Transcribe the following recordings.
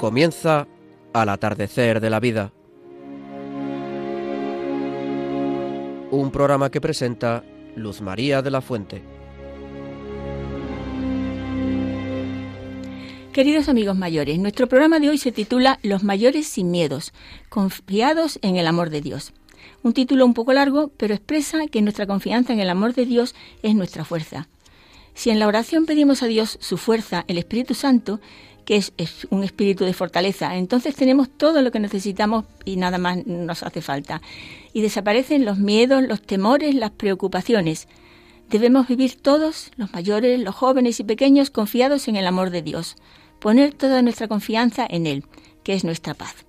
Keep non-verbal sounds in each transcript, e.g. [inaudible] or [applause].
Comienza al atardecer de la vida. Un programa que presenta Luz María de la Fuente. Queridos amigos mayores, nuestro programa de hoy se titula Los mayores sin miedos, confiados en el amor de Dios. Un título un poco largo, pero expresa que nuestra confianza en el amor de Dios es nuestra fuerza. Si en la oración pedimos a Dios su fuerza, el Espíritu Santo, que es, un espíritu de fortaleza, entonces tenemos todo lo que necesitamos y nada más nos hace falta. Y desaparecen los miedos, los temores, las preocupaciones. Debemos vivir todos, los mayores, los jóvenes y pequeños, confiados en el amor de Dios, poner toda nuestra confianza en Él, que es nuestra paz.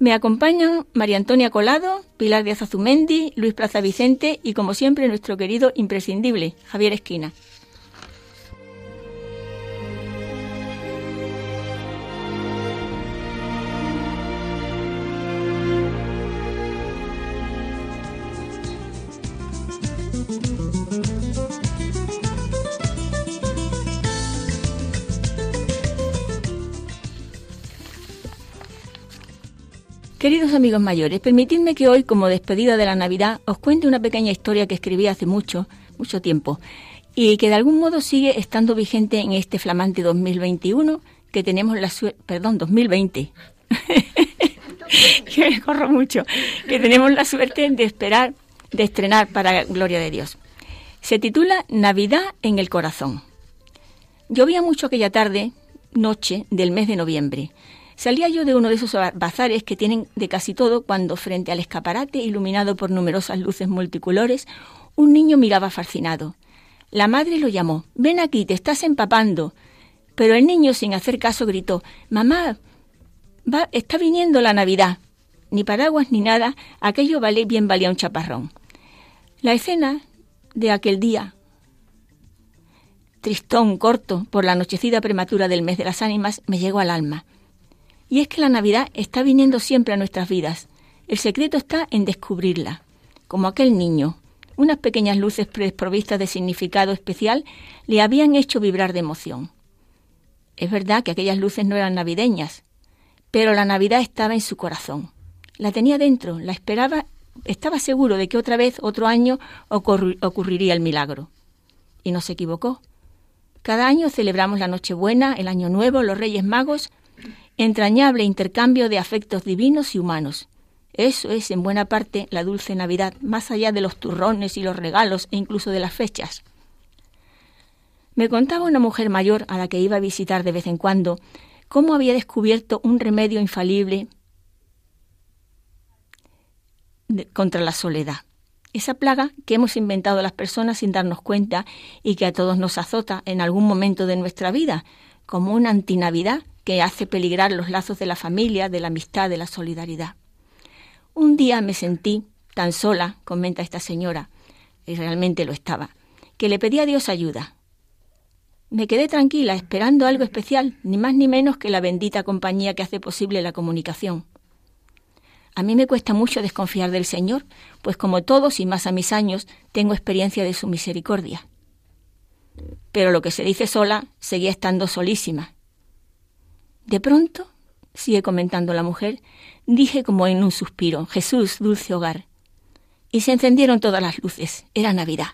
Me acompañan María Antonia Colado, Pilar Díaz Azumendi, Luis Plaza Vicente y, como siempre, nuestro querido imprescindible, Javier Esquina. Queridos amigos mayores, permitidme que hoy, como despedida de la Navidad, os cuente una pequeña historia que escribí hace mucho, mucho tiempo, y que de algún modo sigue estando vigente en este flamante 2021 que tenemos la suerte, perdón, 2020, [laughs] que me corro mucho, que tenemos la suerte de esperar, de estrenar para gloria de Dios. Se titula Navidad en el corazón. Llovía mucho aquella tarde, noche del mes de noviembre. Salía yo de uno de esos bazares que tienen de casi todo cuando frente al escaparate iluminado por numerosas luces multicolores, un niño miraba fascinado. La madre lo llamó. Ven aquí, te estás empapando. Pero el niño, sin hacer caso, gritó Mamá, va, está viniendo la Navidad. Ni paraguas ni nada, aquello vale, bien valía un chaparrón. La escena de aquel día, tristón, corto, por la anochecida prematura del mes de las ánimas, me llegó al alma. Y es que la Navidad está viniendo siempre a nuestras vidas. El secreto está en descubrirla. Como aquel niño, unas pequeñas luces desprovistas de significado especial le habían hecho vibrar de emoción. Es verdad que aquellas luces no eran navideñas, pero la Navidad estaba en su corazón. La tenía dentro, la esperaba, estaba seguro de que otra vez, otro año, ocurriría el milagro. Y no se equivocó. Cada año celebramos la Nochebuena, el Año Nuevo, los Reyes Magos, entrañable intercambio de afectos divinos y humanos. Eso es, en buena parte, la dulce Navidad, más allá de los turrones y los regalos e incluso de las fechas. Me contaba una mujer mayor a la que iba a visitar de vez en cuando cómo había descubierto un remedio infalible contra la soledad. Esa plaga que hemos inventado las personas sin darnos cuenta y que a todos nos azota en algún momento de nuestra vida, como una antinavidad que hace peligrar los lazos de la familia, de la amistad, de la solidaridad. Un día me sentí tan sola, comenta esta señora, y realmente lo estaba, que le pedí a Dios ayuda. Me quedé tranquila esperando algo especial, ni más ni menos que la bendita compañía que hace posible la comunicación. A mí me cuesta mucho desconfiar del Señor, pues como todos y más a mis años, tengo experiencia de su misericordia. Pero lo que se dice sola seguía estando solísima, de pronto, sigue comentando la mujer, dije como en un suspiro, Jesús, dulce hogar. Y se encendieron todas las luces. Era Navidad.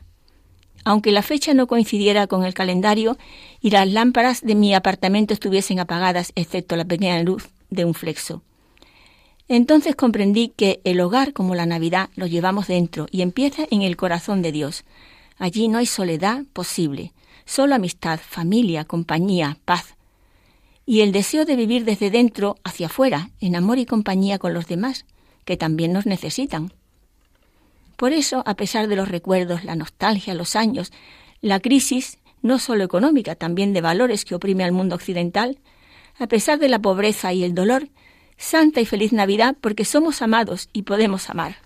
Aunque la fecha no coincidiera con el calendario y las lámparas de mi apartamento estuviesen apagadas, excepto la pequeña luz de un flexo. Entonces comprendí que el hogar, como la Navidad, lo llevamos dentro y empieza en el corazón de Dios. Allí no hay soledad posible, solo amistad, familia, compañía, paz, y el deseo de vivir desde dentro hacia afuera, en amor y compañía con los demás, que también nos necesitan. Por eso, a pesar de los recuerdos, la nostalgia, los años, la crisis, no solo económica, también de valores que oprime al mundo occidental, a pesar de la pobreza y el dolor, Santa y feliz Navidad porque somos amados y podemos amar.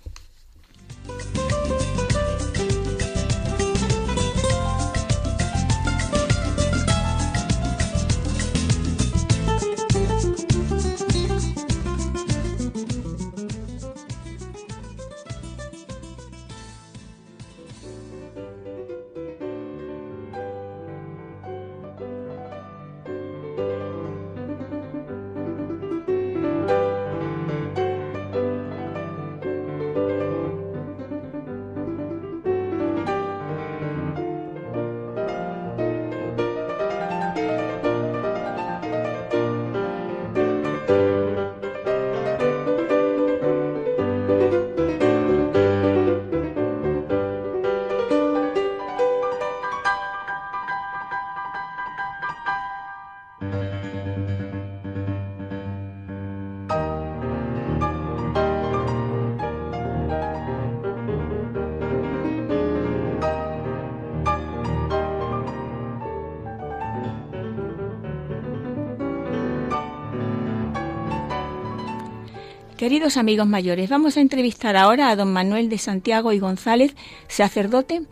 Queridos amigos mayores, vamos a entrevistar ahora a don Manuel de Santiago y González, sacerdote,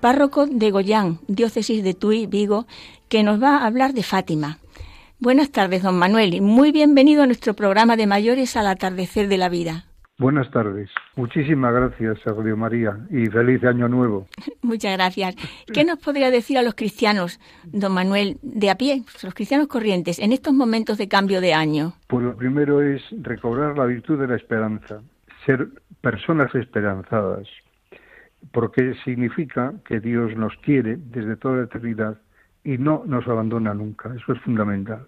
párroco de Goyán, diócesis de Tui, Vigo, que nos va a hablar de Fátima. Buenas tardes, don Manuel, y muy bienvenido a nuestro programa de mayores al atardecer de la vida. Buenas tardes. Muchísimas gracias, Radio María, y feliz año nuevo. [laughs] Muchas gracias. ¿Qué nos podría decir a los cristianos, don Manuel, de a pie, los cristianos corrientes, en estos momentos de cambio de año? Pues lo primero es recobrar la virtud de la esperanza, ser personas esperanzadas, porque significa que Dios nos quiere desde toda la eternidad y no nos abandona nunca. Eso es fundamental.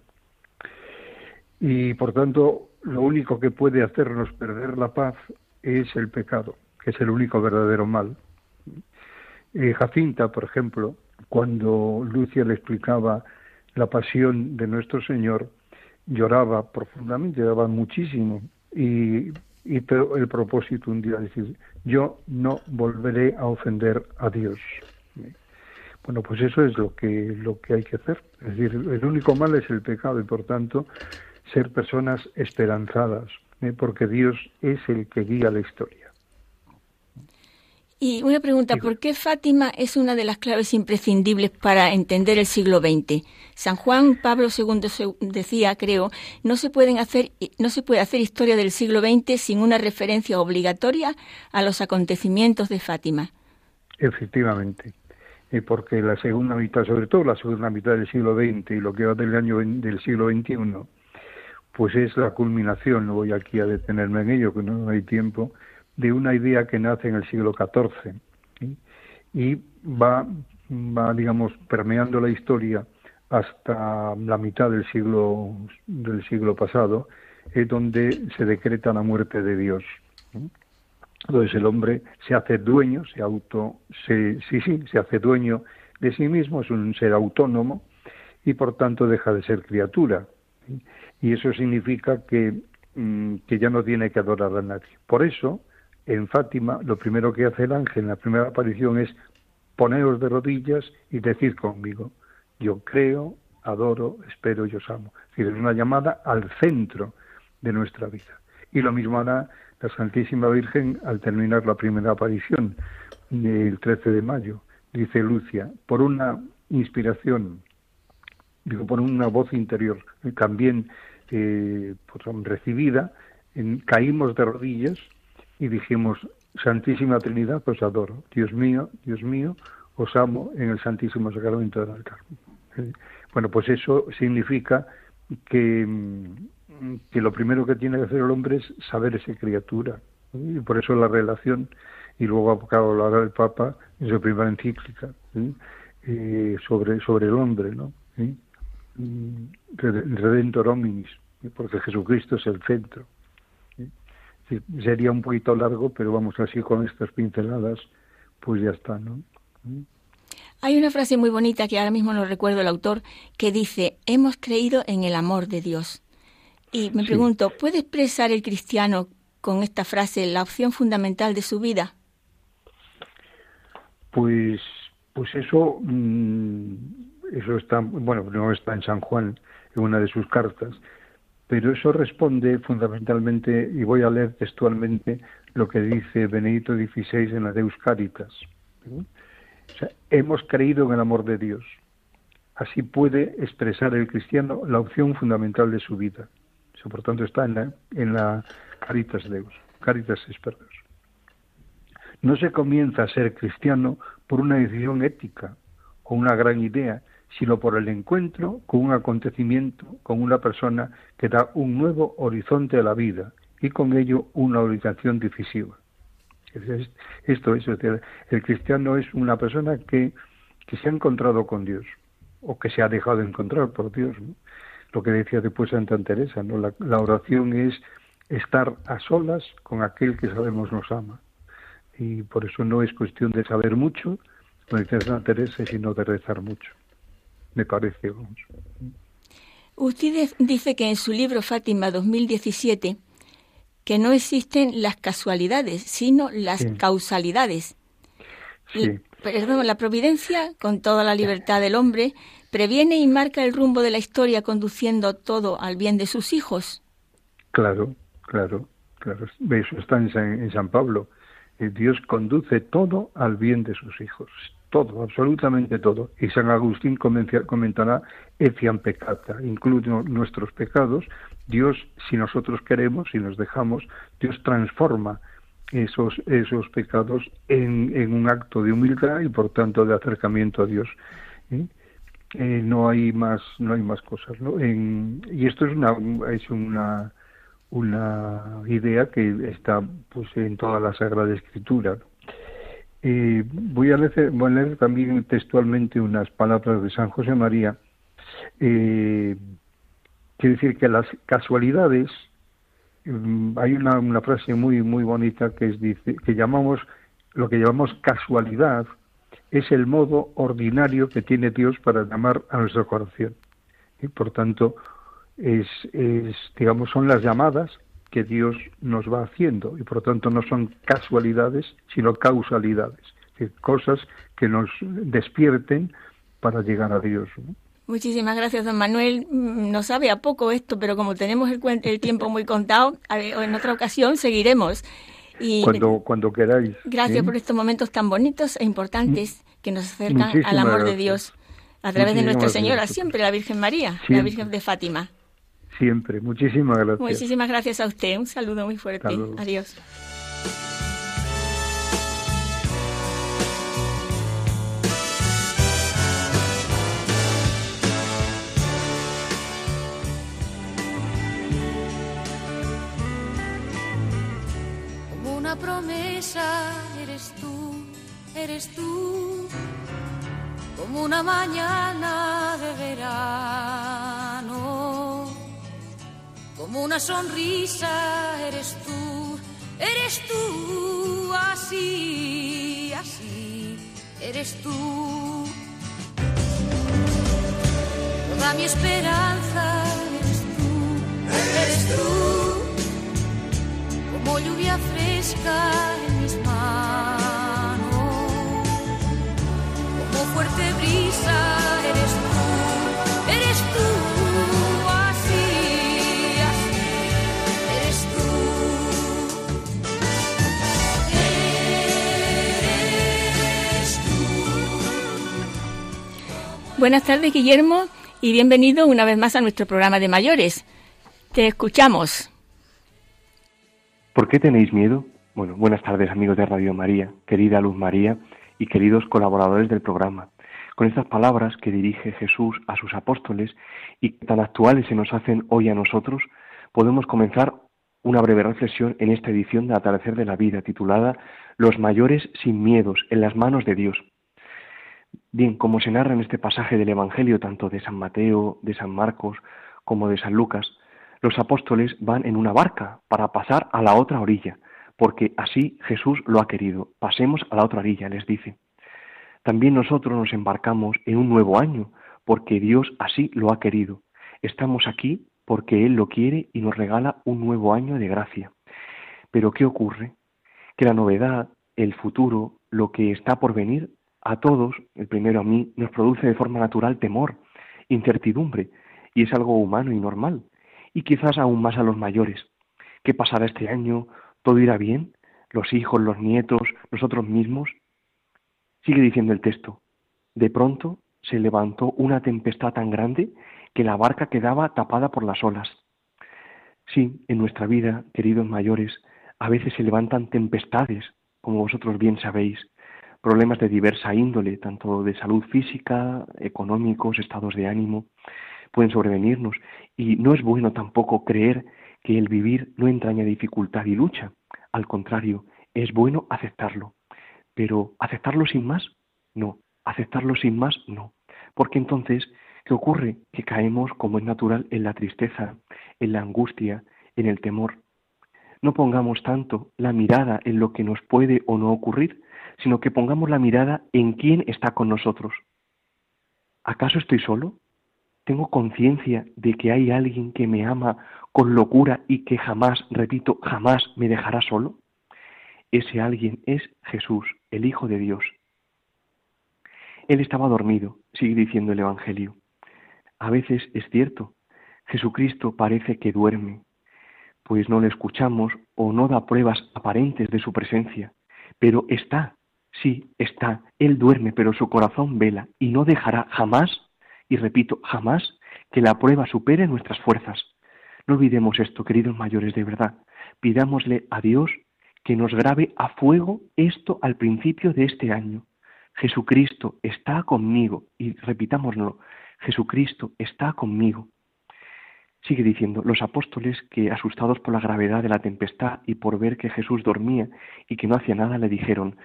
Y por tanto, lo único que puede hacernos perder la paz es el pecado, que es el único verdadero mal. Eh, Jacinta, por ejemplo, cuando Lucia le explicaba la pasión de nuestro Señor, lloraba profundamente, lloraba muchísimo. Y, y el propósito un día decir, yo no volveré a ofender a Dios. Bueno, pues eso es lo que, lo que hay que hacer. Es decir, el único mal es el pecado y por tanto ser personas esperanzadas, ¿eh? porque Dios es el que guía la historia. Y una pregunta, ¿por qué Fátima es una de las claves imprescindibles para entender el siglo XX? San Juan Pablo II decía, creo, no se pueden hacer no se puede hacer historia del siglo XX sin una referencia obligatoria a los acontecimientos de Fátima. Efectivamente, eh, porque la segunda mitad, sobre todo la segunda mitad del siglo XX y lo que va del año del siglo XXI, pues es la culminación, no voy aquí a detenerme en ello, que no hay tiempo, de una idea que nace en el siglo XIV y va, va, digamos, permeando la historia hasta la mitad del siglo, del siglo pasado, es donde se decreta la muerte de Dios. Entonces el hombre se hace dueño, se auto, se, sí, sí, se hace dueño de sí mismo, es un ser autónomo y por tanto deja de ser criatura y eso significa que, mm, que ya no tiene que adorar a nadie. Por eso, en Fátima, lo primero que hace el ángel en la primera aparición es poneros de rodillas y decir conmigo, yo creo, adoro, espero y os amo. Es decir, es una llamada al centro de nuestra vida. Y lo mismo hará la Santísima Virgen al terminar la primera aparición, el 13 de mayo. Dice Lucia, por una inspiración, digo, por una voz interior, también eh, pues, recibida, en, caímos de rodillas y dijimos, Santísima Trinidad, pues adoro. Dios mío, Dios mío, os amo en el Santísimo Sacramento del altar. Eh, bueno, pues eso significa que, mm, que lo primero que tiene que hacer el hombre es saber esa criatura. Y por eso la relación, y luego hablará el Papa en su primera encíclica eh, sobre, sobre el hombre, ¿no? Redentor hominis, porque Jesucristo es el centro. sería un poquito largo, pero vamos así con estas pinceladas, pues ya está, ¿no? Hay una frase muy bonita que ahora mismo no recuerdo el autor, que dice, hemos creído en el amor de Dios. Y me pregunto, ¿puede expresar el cristiano con esta frase la opción fundamental de su vida? Pues, pues eso, mm, eso está, bueno, no está en San Juan, en una de sus cartas, pero eso responde fundamentalmente, y voy a leer textualmente lo que dice Benedito XVI en la Deus Caritas. Sea, hemos creído en el amor de Dios. Así puede expresar el cristiano la opción fundamental de su vida. Eso, por tanto, está en la, en la Caritas Deus, Caritas Expertos. No se comienza a ser cristiano por una decisión ética o una gran idea, sino por el encuentro con un acontecimiento, con una persona que da un nuevo horizonte a la vida y con ello una orientación decisiva. Esto es, el cristiano es una persona que, que se ha encontrado con Dios o que se ha dejado de encontrar por Dios. Lo que decía después Santa Teresa, ¿no? La, oración es estar a solas con aquel que sabemos nos ama. Y por eso no es cuestión de saber mucho, como decía Santa Teresa, sino de rezar mucho me parece. Usted dice que en su libro Fátima 2017 que no existen las casualidades, sino las causalidades. Sí. Perdón, la providencia, con toda la libertad del hombre, previene y marca el rumbo de la historia conduciendo todo al bien de sus hijos. Claro, claro. Claro, eso está en San, Pablo. Eh, Dios conduce todo al bien de sus hijos, todo, absolutamente todo. Y San Agustín comentará, etiam peccata, incluye nuestros pecados. Dios, si nosotros queremos, si nos dejamos, Dios transforma esos, esos pecados en, en un acto de humildad y por tanto de acercamiento a Dios. ¿eh? Eh, no hay más no hay más cosas ¿no? y esto es una es una una idea que está pues en toda la Sagrada Escritura eh, voy, a leer, también textualmente unas palabras de San José María eh, quiere decir que las casualidades mm, hay una, una frase muy muy bonita que es dice que llamamos lo que llamamos casualidad es el modo ordinario que tiene Dios para llamar a nuestro corazón. Y por tanto, es, digamos, son las llamadas que Dios nos va haciendo y por tanto no son casualidades, sino causalidades, cosas que nos despierten para llegar a Dios. Muchísimas gracias, don Manuel. Mm, no sabe a poco esto, pero como tenemos el, el tiempo muy contado, en otra ocasión seguiremos. Y cuando, cuando queráis. Gracias por estos momentos tan bonitos e importantes que nos acercan al amor de Dios a través de Nuestra Señora, siempre la Virgen María, la Virgen de Fátima. Siempre, muchísimas gracias. Muchísimas gracias a usted, un saludo muy fuerte. Adiós. eres tú, eres tú, como una mañana de verano, como una sonrisa eres tú, eres tú, así, así, eres tú. Toda mi esperanza eres tú, eres tú como lluvia fresca en mis manos, como fuerte brisa Buenas tardes, Guillermo, y bienvenido una vez más a nuestro programa de mayores. Te escuchamos. ¿Por qué tenéis miedo? Bueno, buenas tardes amigos de Radio María, querida Luz María y queridos colaboradores del programa. Con estas palabras que dirige Jesús a sus apóstoles y que tan actuales se nos hacen hoy a nosotros, podemos comenzar una breve reflexión en esta edición de Atardecer de la Vida titulada Los mayores sin miedos en las manos de Dios. Bien, como se narra en este pasaje del Evangelio tanto de San Mateo, de San Marcos como de San Lucas, los apóstoles van en una barca para pasar a la otra orilla, porque así Jesús lo ha querido. Pasemos a la otra orilla, les dice. También nosotros nos embarcamos en un nuevo año, porque Dios así lo ha querido. Estamos aquí porque Él lo quiere y nos regala un nuevo año de gracia. Pero ¿qué ocurre? Que la novedad, el futuro, lo que está por venir, a todos, el primero a mí, nos produce de forma natural temor, incertidumbre, y es algo humano y normal y quizás aún más a los mayores. ¿Qué pasará este año? ¿Todo irá bien? ¿Los hijos, los nietos, nosotros mismos? Sigue diciendo el texto. De pronto se levantó una tempestad tan grande que la barca quedaba tapada por las olas. Sí, en nuestra vida, queridos mayores, a veces se levantan tempestades, como vosotros bien sabéis, problemas de diversa índole, tanto de salud física, económicos, estados de ánimo pueden sobrevenirnos y no es bueno tampoco creer que el vivir no entraña dificultad y lucha. Al contrario, es bueno aceptarlo. Pero aceptarlo sin más, no. Aceptarlo sin más, no. Porque entonces, ¿qué ocurre? Que caemos, como es natural, en la tristeza, en la angustia, en el temor. No pongamos tanto la mirada en lo que nos puede o no ocurrir, sino que pongamos la mirada en quién está con nosotros. ¿Acaso estoy solo? tengo conciencia de que hay alguien que me ama con locura y que jamás, repito, jamás me dejará solo? Ese alguien es Jesús, el Hijo de Dios. Él estaba dormido, sigue diciendo el Evangelio. A veces es cierto, Jesucristo parece que duerme, pues no le escuchamos o no da pruebas aparentes de su presencia, pero está, sí, está, Él duerme, pero su corazón vela y no dejará jamás, y repito, jamás, que la prueba supere nuestras fuerzas. No olvidemos esto, queridos mayores, de verdad. Pidámosle a Dios que nos grabe a fuego esto al principio de este año. Jesucristo está conmigo, y repitámoslo, Jesucristo está conmigo. Sigue diciendo, los apóstoles que, asustados por la gravedad de la tempestad y por ver que Jesús dormía y que no hacía nada, le dijeron,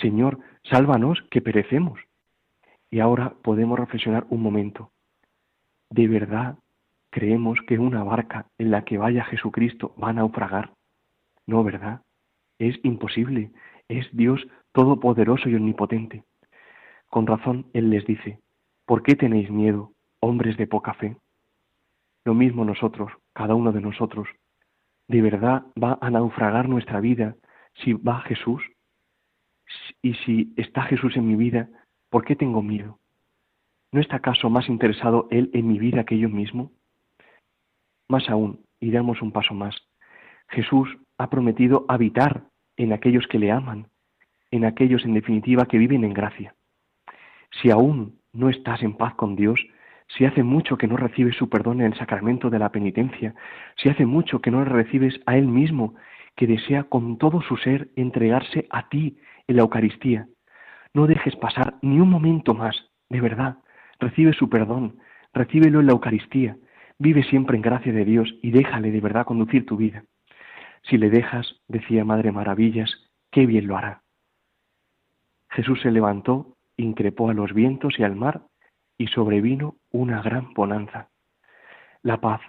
Señor, sálvanos, que perecemos. Y ahora podemos reflexionar un momento. ¿De verdad creemos que una barca en la que vaya Jesucristo va a naufragar? No, ¿verdad? Es imposible. Es Dios todopoderoso y omnipotente. Con razón Él les dice, ¿por qué tenéis miedo, hombres de poca fe? Lo mismo nosotros, cada uno de nosotros. ¿De verdad va a naufragar nuestra vida si va Jesús? Y si está Jesús en mi vida, ¿por qué tengo miedo? ¿No está acaso más interesado Él en mi vida que yo mismo? Más aún, y damos un paso más, Jesús ha prometido habitar en aquellos que le aman, en aquellos en definitiva que viven en gracia. Si aún no estás en paz con Dios, si hace mucho que no recibes su perdón en el sacramento de la penitencia, si hace mucho que no le recibes a Él mismo, que desea con todo su ser entregarse a ti en la Eucaristía, no dejes pasar ni un momento más, de verdad, recibe su perdón, recíbelo en la Eucaristía, vive siempre en gracia de Dios y déjale de verdad conducir tu vida. Si le dejas, decía Madre Maravillas, qué bien lo hará. Jesús se levantó, increpó a los vientos y al mar y sobrevino una gran bonanza. La paz.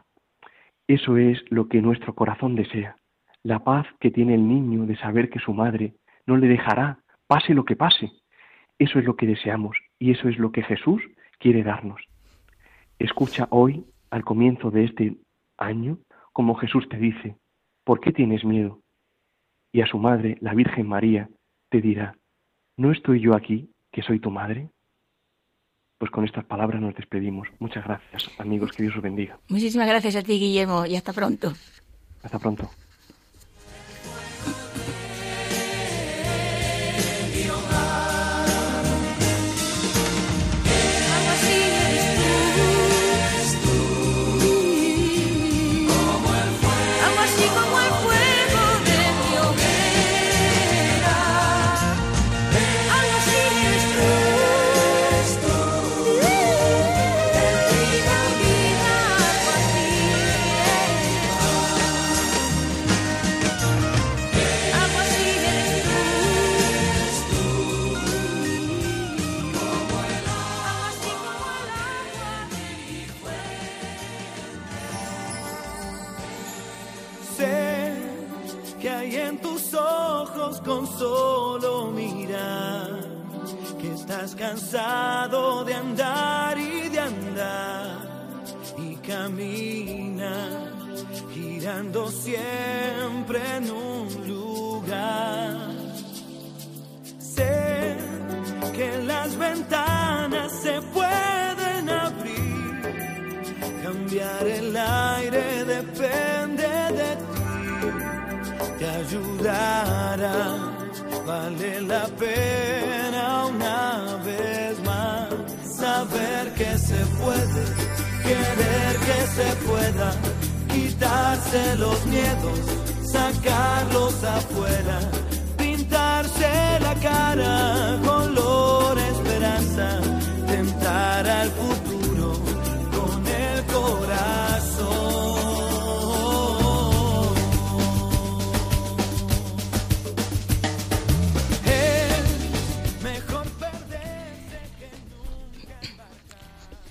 Eso es lo que nuestro corazón desea. La paz que tiene el niño de saber que su madre no le dejará, pase lo que pase. Eso es lo que deseamos y eso es lo que Jesús quiere darnos. Escucha hoy, al comienzo de este año, como Jesús te dice, ¿por qué tienes miedo? Y a su madre, la Virgen María, te dirá, ¿no estoy yo aquí, que soy tu madre? pues con estas palabras nos despedimos. Muchas gracias, amigos, que Dios os bendiga. Muchísimas gracias a ti, Guillermo, y hasta pronto. Hasta pronto.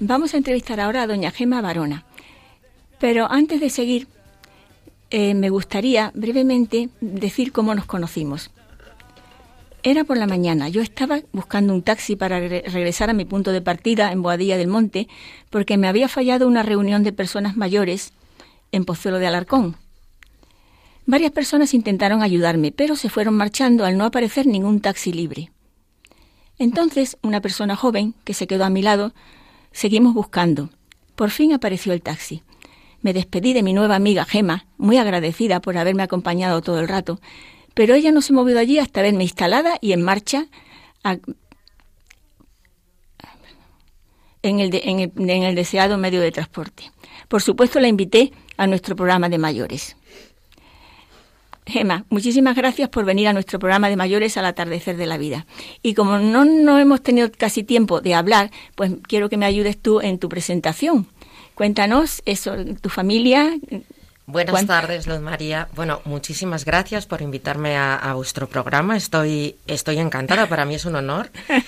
Vamos a entrevistar ahora a doña Gema Barona. Pero antes de seguir, eh, me gustaría brevemente decir cómo nos conocimos. Era por la mañana. Yo estaba buscando un taxi para regresar a mi punto de partida en Boadilla del Monte porque me había fallado una reunión de personas mayores en Pozuelo de Alarcón. Varias personas intentaron ayudarme, pero se fueron marchando al no aparecer ningún taxi libre. Entonces, una persona joven que se quedó a mi lado Seguimos buscando. Por fin apareció el taxi. Me despedí de mi nueva amiga Gema, muy agradecida por haberme acompañado todo el rato, pero ella no se movió de allí hasta verme instalada y en marcha en, el de- en el- en el deseado medio de transporte. Por supuesto, la invité a nuestro programa de mayores. Gema, muchísimas gracias por venir a nuestro programa de mayores al atardecer de la vida. Y como no, no hemos tenido casi tiempo de hablar, pues quiero que me ayudes tú en tu presentación. Cuéntanos eso, tu familia. Buenas ¿Cuán- tardes, Luz María. Bueno, muchísimas gracias por invitarme a, a vuestro programa. Estoy, estoy encantada, para mí es un honor. [laughs]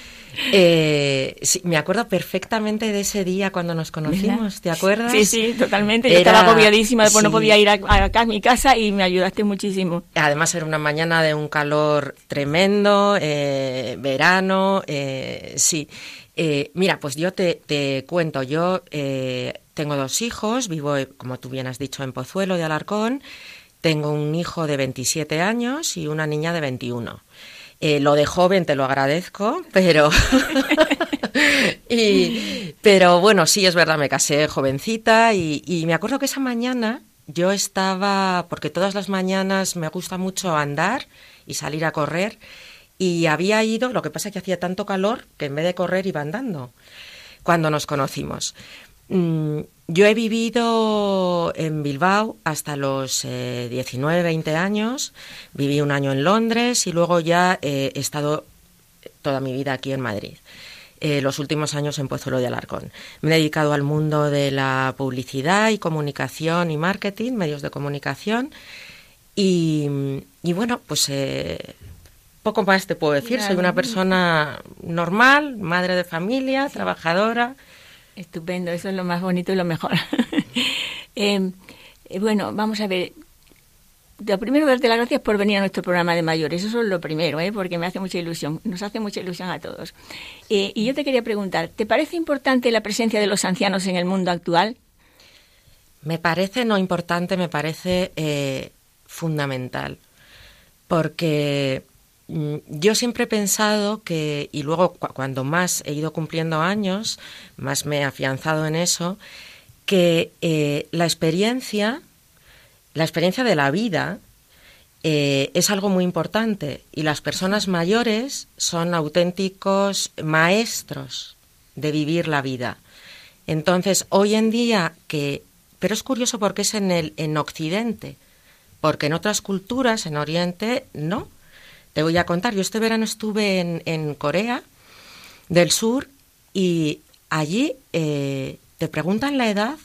Eh, sí, me acuerdo perfectamente de ese día cuando nos conocimos, ¿te acuerdas? Sí, sí, totalmente. Yo Era- estaba agobiadísima, después no podía ir a, a acá a mi casa y me ayudaste muchísimo. Además era una mañana de un calor tremendo, eh, verano, eh, sí. Eh, mira, pues yo te, te cuento, yo eh, tengo dos hijos, vivo, eh, como tú bien has dicho, en Pozuelo de Alarcón, tengo un hijo de 27 años y una niña de 21. Eh, lo de joven te lo agradezco, [laughs] pero [laughs] y, pero bueno, sí es verdad, me casé jovencita y, y me acuerdo que esa mañana yo estaba, porque todas las mañanas me gusta mucho andar y salir a correr y había ido, lo que pasa es que hacía tanto calor que en vez de correr iba andando cuando nos conocimos. Mm, Yo he vivido en Bilbao hasta los eh, 19, 20 años, viví un año en Londres y luego ya eh, he estado toda mi vida aquí en Madrid. Eh, los últimos años en Pozuelo de Alarcón. Me he dedicado al mundo de la publicidad y comunicación y marketing, medios de comunicación. Y, y bueno, pues eh, poco más te puedo decir. Soy una persona normal, madre de familia, trabajadora. Estupendo, eso es lo más bonito y lo mejor. [laughs] Eh, eh, bueno, vamos a ver. Lo primero, darte las gracias por venir a nuestro programa de mayores. Eso es lo primero, ¿eh? porque me hace mucha ilusión. Nos hace mucha ilusión a todos. Eh, y yo te quería preguntar, ¿te parece importante la presencia de los ancianos en el mundo actual? Me parece no importante, me parece eh, fundamental. Porque yo siempre he pensado que, y luego cu- cuando más he ido cumpliendo años, más me he afianzado en eso, que eh, la experiencia, la experiencia de la vida, eh, es algo muy importante y las personas mayores son auténticos maestros de vivir la vida. Entonces, hoy en día que, pero es curioso porque es en el en Occidente, porque en otras culturas, en Oriente, no. Te voy a contar, yo este verano estuve en, en Corea del Sur y allí eh, te preguntan la edad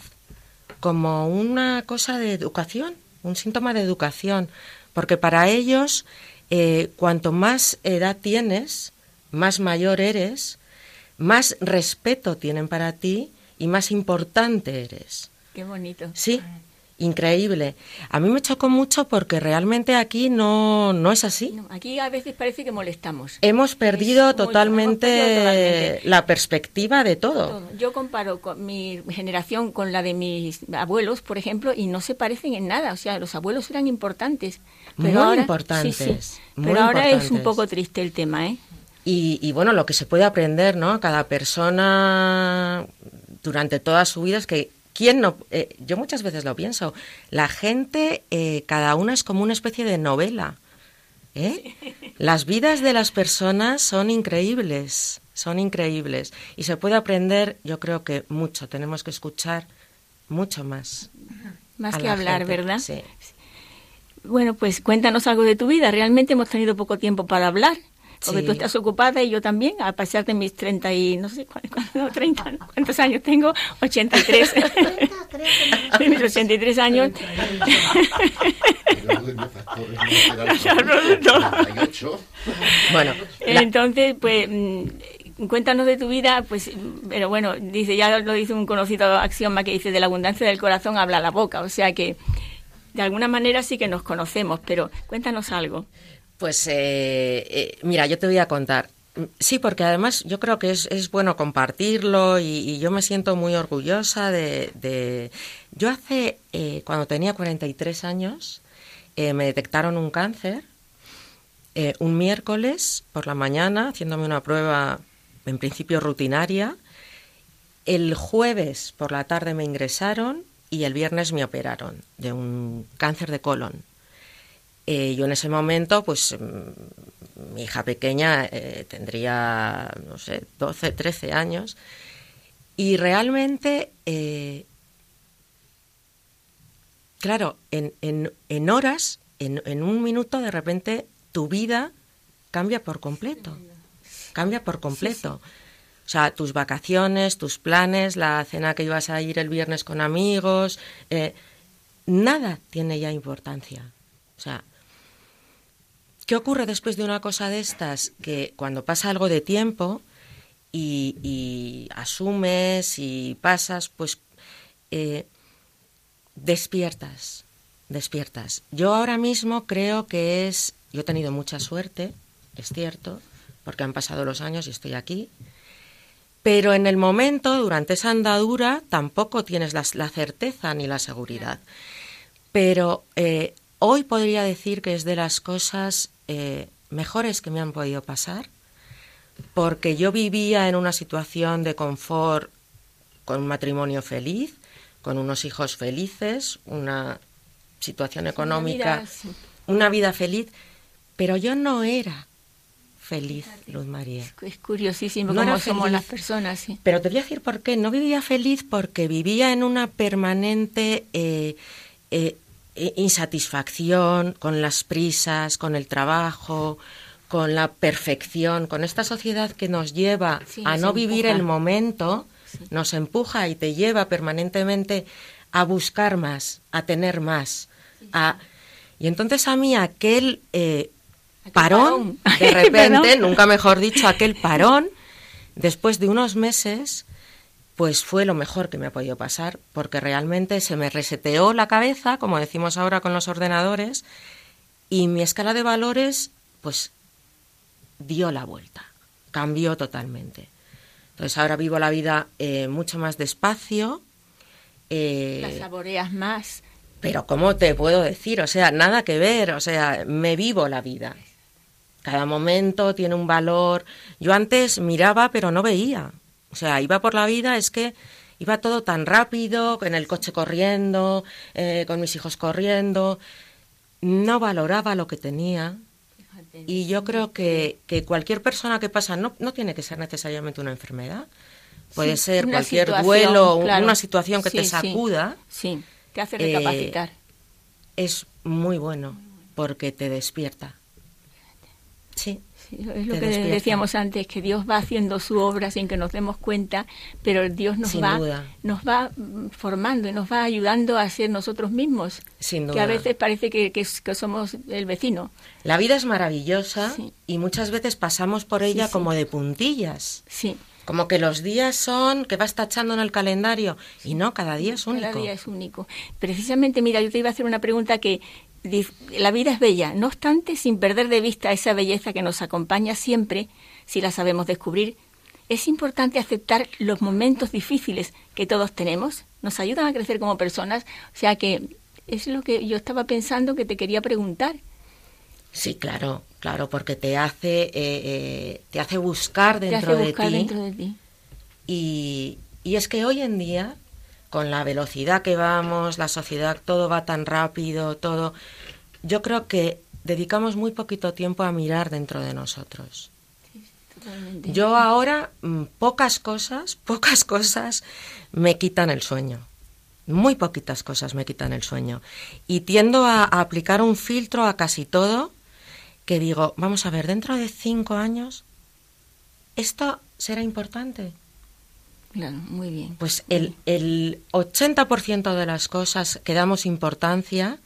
como una cosa de educación, un síntoma de educación, porque para ellos eh, cuanto más edad tienes, más mayor eres, más respeto tienen para ti y más importante eres. Qué bonito. Sí, increíble. A mí me chocó mucho porque realmente aquí no, no es así. No, aquí a veces parece que molestamos. Hemos perdido Es muy- totalmente, hemos perdido totalmente. la perspectiva de todo. Todo. Yo comparo con mi generación con la de mis abuelos, por ejemplo, y no se parecen en nada. O sea, los abuelos eran importantes. Pero Muy ahora, importantes, sí, sí. muy Pero ahora es un poco triste el tema, ¿eh? Y, y, bueno, lo que se puede aprender, ¿no? Cada persona durante toda su vida es que, ¿quién no? eh, yo muchas veces lo pienso, la gente, eh, cada una es como una especie de novela. ¿eh? Las vidas de las personas son increíbles, son increíbles. Y se puede aprender, yo creo que mucho, tenemos que escuchar mucho más. Más que la hablar, gente, ¿verdad? Sí. Bueno, pues cuéntanos algo de tu vida. Realmente hemos tenido poco tiempo para hablar. Porque Sí. tú estás ocupada y yo también, a pesar de mis 30 y no sé cuántos, no, 30, ¿no? ¿cuántos años tengo? 83. de [laughs] [laughs] mis 83 años. [laughs] Bueno, Entonces, pues mm, cuéntanos de tu vida, pues, pero bueno, dice, ya lo dice un conocido axioma que dice, de la abundancia del corazón habla la boca, o sea que de alguna manera sí que nos conocemos, pero cuéntanos algo. Pues eh, eh, mira, yo te voy a contar. Sí, porque además yo creo que es, bueno compartirlo y, yo me siento muy orgullosa de... Yo hace, eh, cuando tenía 43 años, eh, me detectaron un cáncer un miércoles por la mañana, haciéndome una prueba en principio rutinaria. El jueves por la tarde me ingresaron y el viernes me operaron de un cáncer de colon. Eh, yo en ese momento, pues mm, mi hija pequeña eh, tendría, no sé, 12, 13 años y realmente, eh, claro, en, en, en horas, en, en un minuto, de repente tu vida cambia por completo. Cambia por completo. O sea, tus vacaciones, tus planes, la cena que ibas a ir el viernes con amigos, nada tiene ya importancia. O sea, ¿qué ocurre después de una cosa de estas? Que cuando pasa algo de tiempo y, y asumes y pasas, pues eh, despiertas, despiertas. Yo ahora mismo creo que es, yo he tenido mucha suerte, es cierto, porque han pasado los años y estoy aquí, pero en el momento, durante esa andadura, tampoco tienes la, la certeza ni la seguridad. Pero eh, hoy podría decir que es de las cosas eh, mejores que me han podido pasar, porque yo vivía en una situación de confort con un matrimonio feliz, con unos hijos felices, una situación económica, Una vida, sí. una vida feliz, pero yo no era feliz, Luz María. Es curiosísimo No cómo somos las personas, sí. Pero te voy a decir por qué. No vivía feliz porque vivía en una permanente eh, eh, insatisfacción con las prisas, con el trabajo, con la perfección, con esta sociedad que nos lleva Sí, a no vivir empuja. el momento, nos empuja y te lleva permanentemente a buscar más, a tener más. A... Y entonces a mí aquel eh, parón, parón. de [laughs] repente, nunca mejor dicho, aquel parón, después de unos meses, pues fue lo mejor que me ha podido pasar, porque realmente se me reseteó la cabeza, como decimos ahora con los ordenadores, y mi escala de valores, pues, dio la vuelta, cambió totalmente. Entonces ahora vivo la vida eh, mucho más despacio. eh, Las saboreas más. pero ¿cómo te puedo decir? O sea, nada que ver, o sea, me vivo la vida. Cada momento tiene un valor. Yo antes miraba, pero no veía. O sea, iba por la vida, es que iba todo tan rápido, en el coche corriendo, eh, con mis hijos corriendo. No valoraba lo que tenía. Y yo creo que, que cualquier persona que pasa, no, no tiene que ser necesariamente una enfermedad. Puede Sí, ser cualquier duelo, claro. una situación que te Sí, sí. sacuda Sí, te hace Eh, recapacitar. es muy bueno porque te despierta. Sí, Sí, es lo que despierta. decíamos antes, que Dios va haciendo su obra sin que nos demos cuenta, pero Dios nos Sin va, duda. nos va mm, formando y nos va ayudando a ser nosotros mismos. sin duda. Que a veces parece que, que, somos el vecino. La vida es maravillosa Sí. y muchas veces pasamos por ella sí. como de puntillas. Sí, Como que los días son que vas tachando en el calendario y no, cada día es único. cada día es único. Precisamente, mira, yo te iba a hacer una pregunta que la vida es bella, no obstante, sin perder de vista esa belleza que nos acompaña siempre, si la sabemos descubrir, es importante aceptar los momentos difíciles que todos tenemos, nos ayudan a crecer como personas, o sea que es lo que yo estaba pensando que te quería preguntar. Sí, claro, claro, porque te hace, eh, eh, te hace buscar Te dentro hace buscar de ti. dentro de ti. Y, y es que hoy en día, con la velocidad que vamos, la sociedad, todo va tan rápido, todo, yo creo que dedicamos muy poquito tiempo a mirar dentro de nosotros. Yo ahora, mm, pocas cosas, [laughs] pocas cosas me quitan el sueño. Muy poquitas cosas me quitan el sueño. Y tiendo a, a aplicar un filtro a casi todo que digo, vamos a ver, dentro de cinco años, ¿esto será importante? Claro, muy bien. Pues el, el 80% de las cosas que damos importancia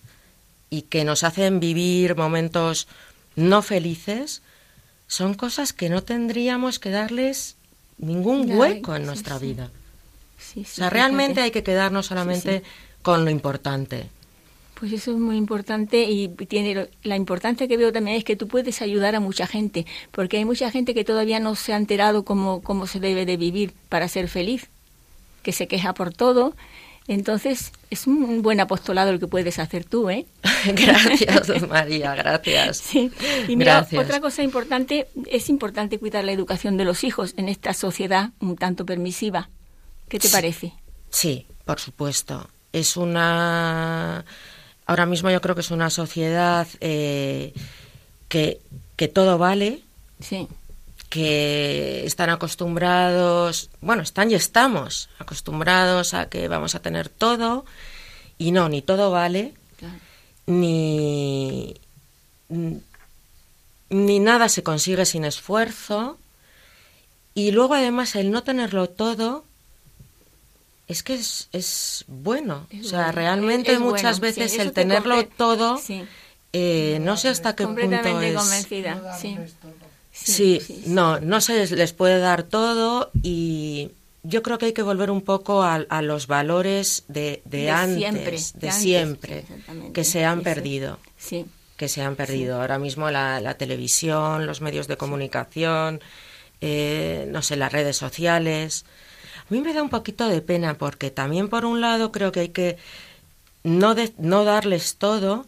y que nos hacen vivir momentos no felices son cosas que no tendríamos que darles ningún hueco en nuestra vida. Sí, O sea, realmente hay que quedarnos solamente con lo importante. Pues eso es muy importante y tiene la importancia que veo también es que tú puedes ayudar a mucha gente, porque hay mucha gente que todavía no se ha enterado cómo, cómo se debe de vivir para ser feliz, que se queja por todo. Entonces, es un buen apostolado el que puedes hacer tú, ¿eh? [laughs] gracias, María, gracias. Sí. Y mira, Gracias. otra cosa importante, es importante cuidar la educación de los hijos en esta sociedad un tanto permisiva. ¿Qué te Sí. parece? Sí, por supuesto. es una... Ahora mismo yo creo que es una sociedad eh, que, que todo vale, Sí. que están acostumbrados, bueno, están y estamos acostumbrados a que vamos a tener todo y no, ni todo vale, Claro. ni, ni nada se consigue sin esfuerzo y luego además el no tenerlo todo es que es, es bueno. Es o sea, bueno, realmente es- es muchas bueno, veces el te tenerlo compre- todo, Sí, eh, no sé hasta qué punto completamente es... convencida. Sí. Sí, sí, sí. no, no se les, puede dar todo y yo creo que hay que volver un poco a, a los valores de, de De antes, siempre, de, de antes, siempre, que se han perdido, Sí. que se han perdido. Ahora mismo la, la televisión, los medios de comunicación, eh, no sé, las redes sociales. A mí me da un poquito de pena porque también por un lado creo que hay que no, de- no darles todo,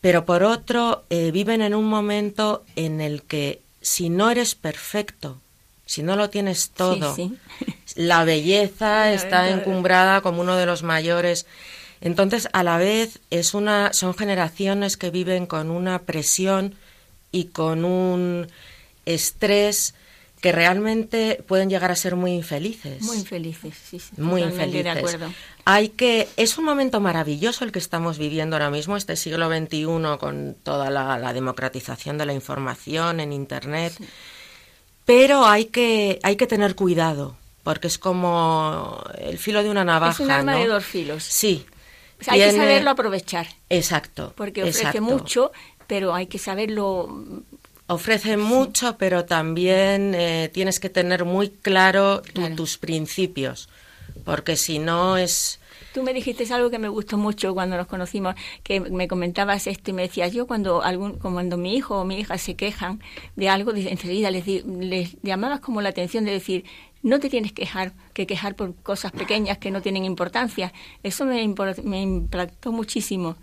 pero por otro eh, viven en un momento en el que si no eres perfecto, si no lo tienes todo, Sí, la belleza [laughs] La está encumbrada como uno de los mayores. Entonces, a la vez, es una, son generaciones que viven con una presión y con un estrés que realmente pueden llegar a ser muy infelices. Muy infelices, sí, sí. Muy infelices. de acuerdo. Hay que es un momento maravilloso el que estamos viviendo ahora mismo, este siglo XXI con toda la, la democratización de la información en internet. Pero hay que hay que tener cuidado porque es como el filo de una navaja, es un arma ¿no? de dos filos. Sí. O sea, hay que saberlo aprovechar, Exacto. porque ofrece exacto. mucho, pero hay que saberlo. Ofrece mucho, pero también eh, tienes que tener muy claro tu- tus principios, porque si no es Tú me dijiste algo que me gustó mucho cuando nos conocimos, que me comentabas esto y me decías, yo cuando algún, cuando mi hijo o mi hija se quejan de algo, enseguida les, les llamabas como la atención de decir, no te tienes que quejar, que quejar por cosas pequeñas que no tienen importancia. Eso me, me impactó muchísimo.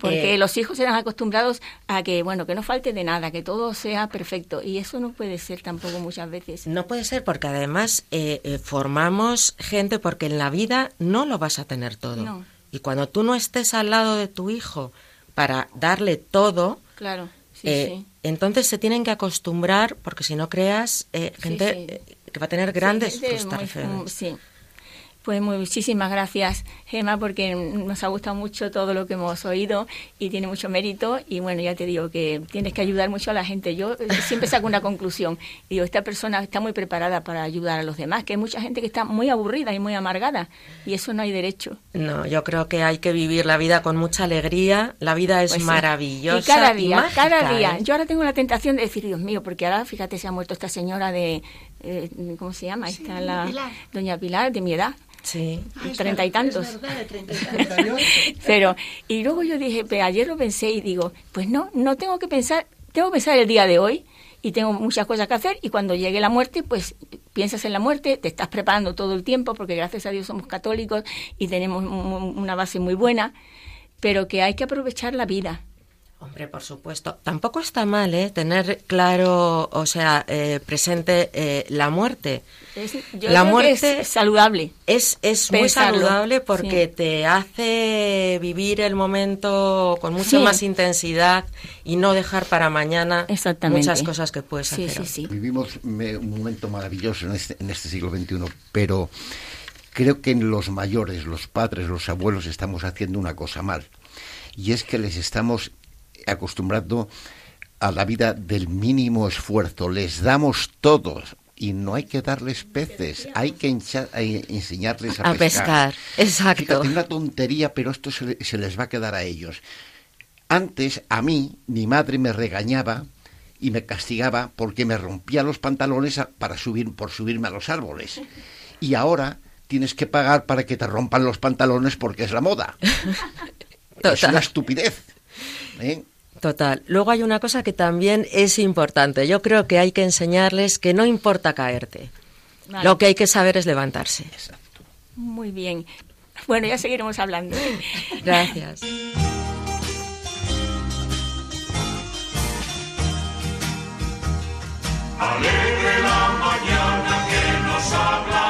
Porque Eh, los hijos eran acostumbrados a que, bueno, que no falte de nada, que todo sea perfecto. Y eso no puede ser tampoco muchas veces. No puede ser porque además eh, eh, formamos gente porque en la vida no lo vas a tener todo. No. Y cuando tú no estés al lado de tu hijo para darle todo, Claro, sí, eh, sí. entonces se tienen que acostumbrar porque si no creas eh, gente sí. que va a tener grandes muy- frustraciones. muy- sí. Pues muchísimas gracias, Gema, porque nos ha gustado mucho todo lo que hemos oído y tiene mucho mérito. Y bueno, ya te digo que tienes que ayudar mucho a la gente. Yo eh, siempre saco una conclusión. Digo, esta persona está muy preparada para ayudar a los demás, que hay mucha gente que está muy aburrida y muy amargada. Y eso no hay derecho. No, yo creo que hay que vivir la vida con mucha alegría. La vida es Pues sí. maravillosa. Y cada día, mágica, cada día. ¿eh? Yo ahora tengo la tentación de decir, Dios mío, porque ahora, fíjate, se ha muerto esta señora de, eh, ¿cómo se llama? Esta, la, Doña Pilar, de mi edad. Sí. treinta y tantos. Pero, y luego yo dije, ayer lo pensé y digo, pues no, no tengo que pensar, tengo que pensar el día de hoy y tengo muchas cosas que hacer y cuando llegue la muerte, pues piensas en la muerte, te estás preparando todo el tiempo porque gracias a Dios somos católicos y tenemos un- una base muy buena, pero que hay que aprovechar la vida. Hombre, por supuesto. Tampoco está mal, ¿eh? Tener claro, o sea, eh, presente eh, la muerte. Es- yo La creo que muerte es saludable. Es, es muy saludable porque sí. te hace vivir el momento con mucha Sí. más intensidad y no dejar para mañana muchas cosas que puedes Sí, hacer. sí, hoy. sí. Vivimos un momento maravilloso en este, en este siglo XXI, pero creo que en los mayores, los padres, los abuelos, estamos haciendo una cosa mal. Y es que les estamos acostumbrando a la vida del mínimo esfuerzo. Les damos todo y no hay que darles peces, hay que eh, enseñarles a, A pescar, exacto. Fíjate, una tontería, pero esto se, le- se les va a quedar a ellos. Antes, a mí, mi madre me regañaba y me castigaba porque me rompía los pantalones a- para subir, por subirme a los árboles. Y ahora tienes que pagar para que te rompan los pantalones porque es la moda. [laughs] es una estupidez. ¿Eh? Total. Luego hay una cosa que también es importante. Yo creo que hay que enseñarles que no importa caerte. Vale. Lo que hay que saber es levantarse. Muy bien. Bueno, ya seguiremos hablando. [laughs] Gracias. Alegre la mañana que nos habla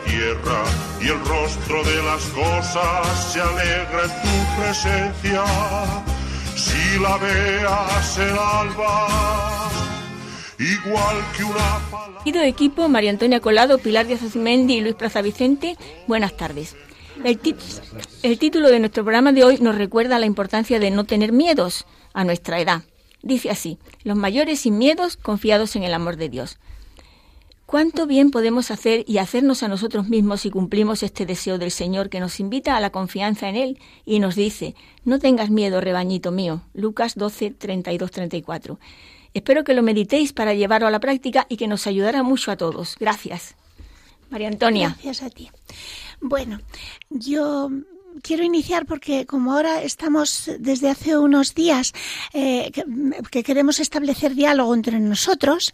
Tierra y el rostro de las cosas se alegra en tu presencia. Si la veas el alba, igual que una palabra. Querido equipo, María Antonia Colado, Pilar Díaz Azumendi y Luis Plaza Vicente, buenas tardes. El, el título de nuestro programa de hoy nos recuerda la importancia de no tener miedos a nuestra edad. Dice así, los mayores sin miedos, confiados en el amor de Dios. ¿Cuánto bien podemos hacer y hacernos a nosotros mismos si cumplimos este deseo del Señor que nos invita a la confianza en Él y nos dice, no tengas miedo, rebañito mío? Lucas 12, 32, 34. Espero que lo meditéis para llevarlo a la práctica y que nos ayudará mucho a todos. Gracias. María Antonia. Gracias a ti. Bueno, yo quiero iniciar porque como ahora estamos desde hace unos días eh, que, que queremos establecer diálogo entre nosotros,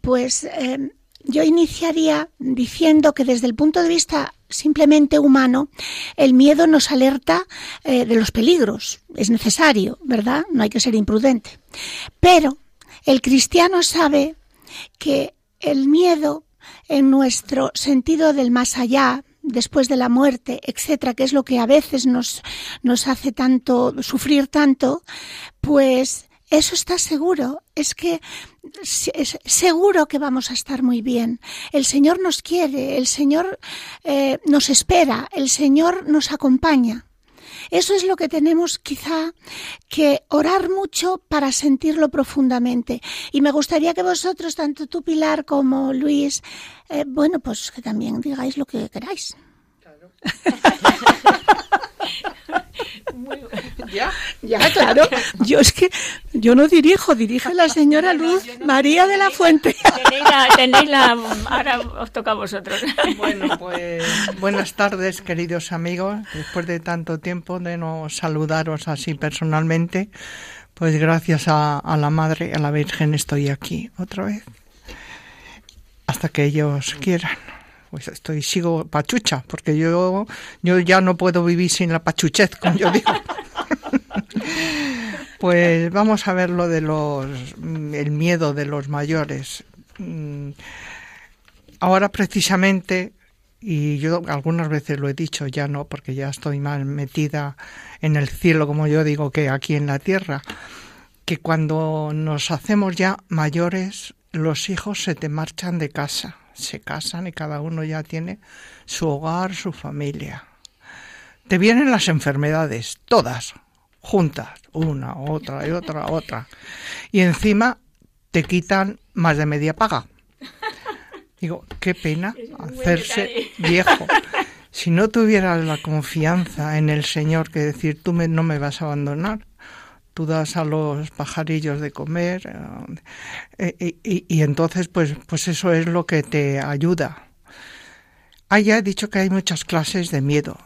pues eh, yo iniciaría diciendo que desde el punto de vista simplemente humano, el miedo nos alerta eh, de los peligros. Es necesario, ¿verdad? No hay que ser imprudente. Pero el cristiano sabe que el miedo en nuestro sentido del más allá, después de la muerte, etcétera, que es lo que a veces nos, nos hace tanto sufrir tanto, pues eso está seguro. Es que es seguro que vamos a estar muy bien. El Señor nos quiere, el Señor eh, nos espera, el Señor nos acompaña. Eso es lo que tenemos quizá que orar mucho para sentirlo profundamente. Y me gustaría que vosotros, tanto tú Pilar como Luis, eh, bueno, pues que también digáis lo que queráis. [laughs] [laughs] ¿Ya? Ya, claro. Yo es que yo no dirijo, dirige la señora Luz María de la Fuente. Tenéis la, tenéis la- ahora os toca a vosotros. Bueno, pues buenas tardes, queridos amigos. Después de tanto tiempo de no saludaros así personalmente, pues gracias a, a la Madre, a la Virgen, estoy aquí otra vez. Hasta que ellos quieran. Pues estoy, sigo pachucha, porque yo, yo ya no puedo vivir sin la pachuchez, como yo digo. [laughs] Pues vamos a ver lo de los el miedo de los mayores. Mm, Ahora precisamente, y yo algunas veces lo he dicho, ya no, porque ya estoy más metida en el cielo, como yo digo, que aquí en la tierra, que cuando nos hacemos ya mayores, los hijos se te marchan de casa, se casan y cada uno ya tiene su hogar, su familia. Te vienen las enfermedades, todas, juntas, una, otra y otra, otra. Y encima te quitan más de media paga. Digo, qué pena hacerse viejo. Si no tuvieras la confianza en el Señor, que decir, tú me- no me vas a abandonar, tú das a los pajarillos de comer, eh, eh, y, entonces pues, pues eso es lo que te ayuda. Ah, ya he dicho que hay muchas clases de miedo.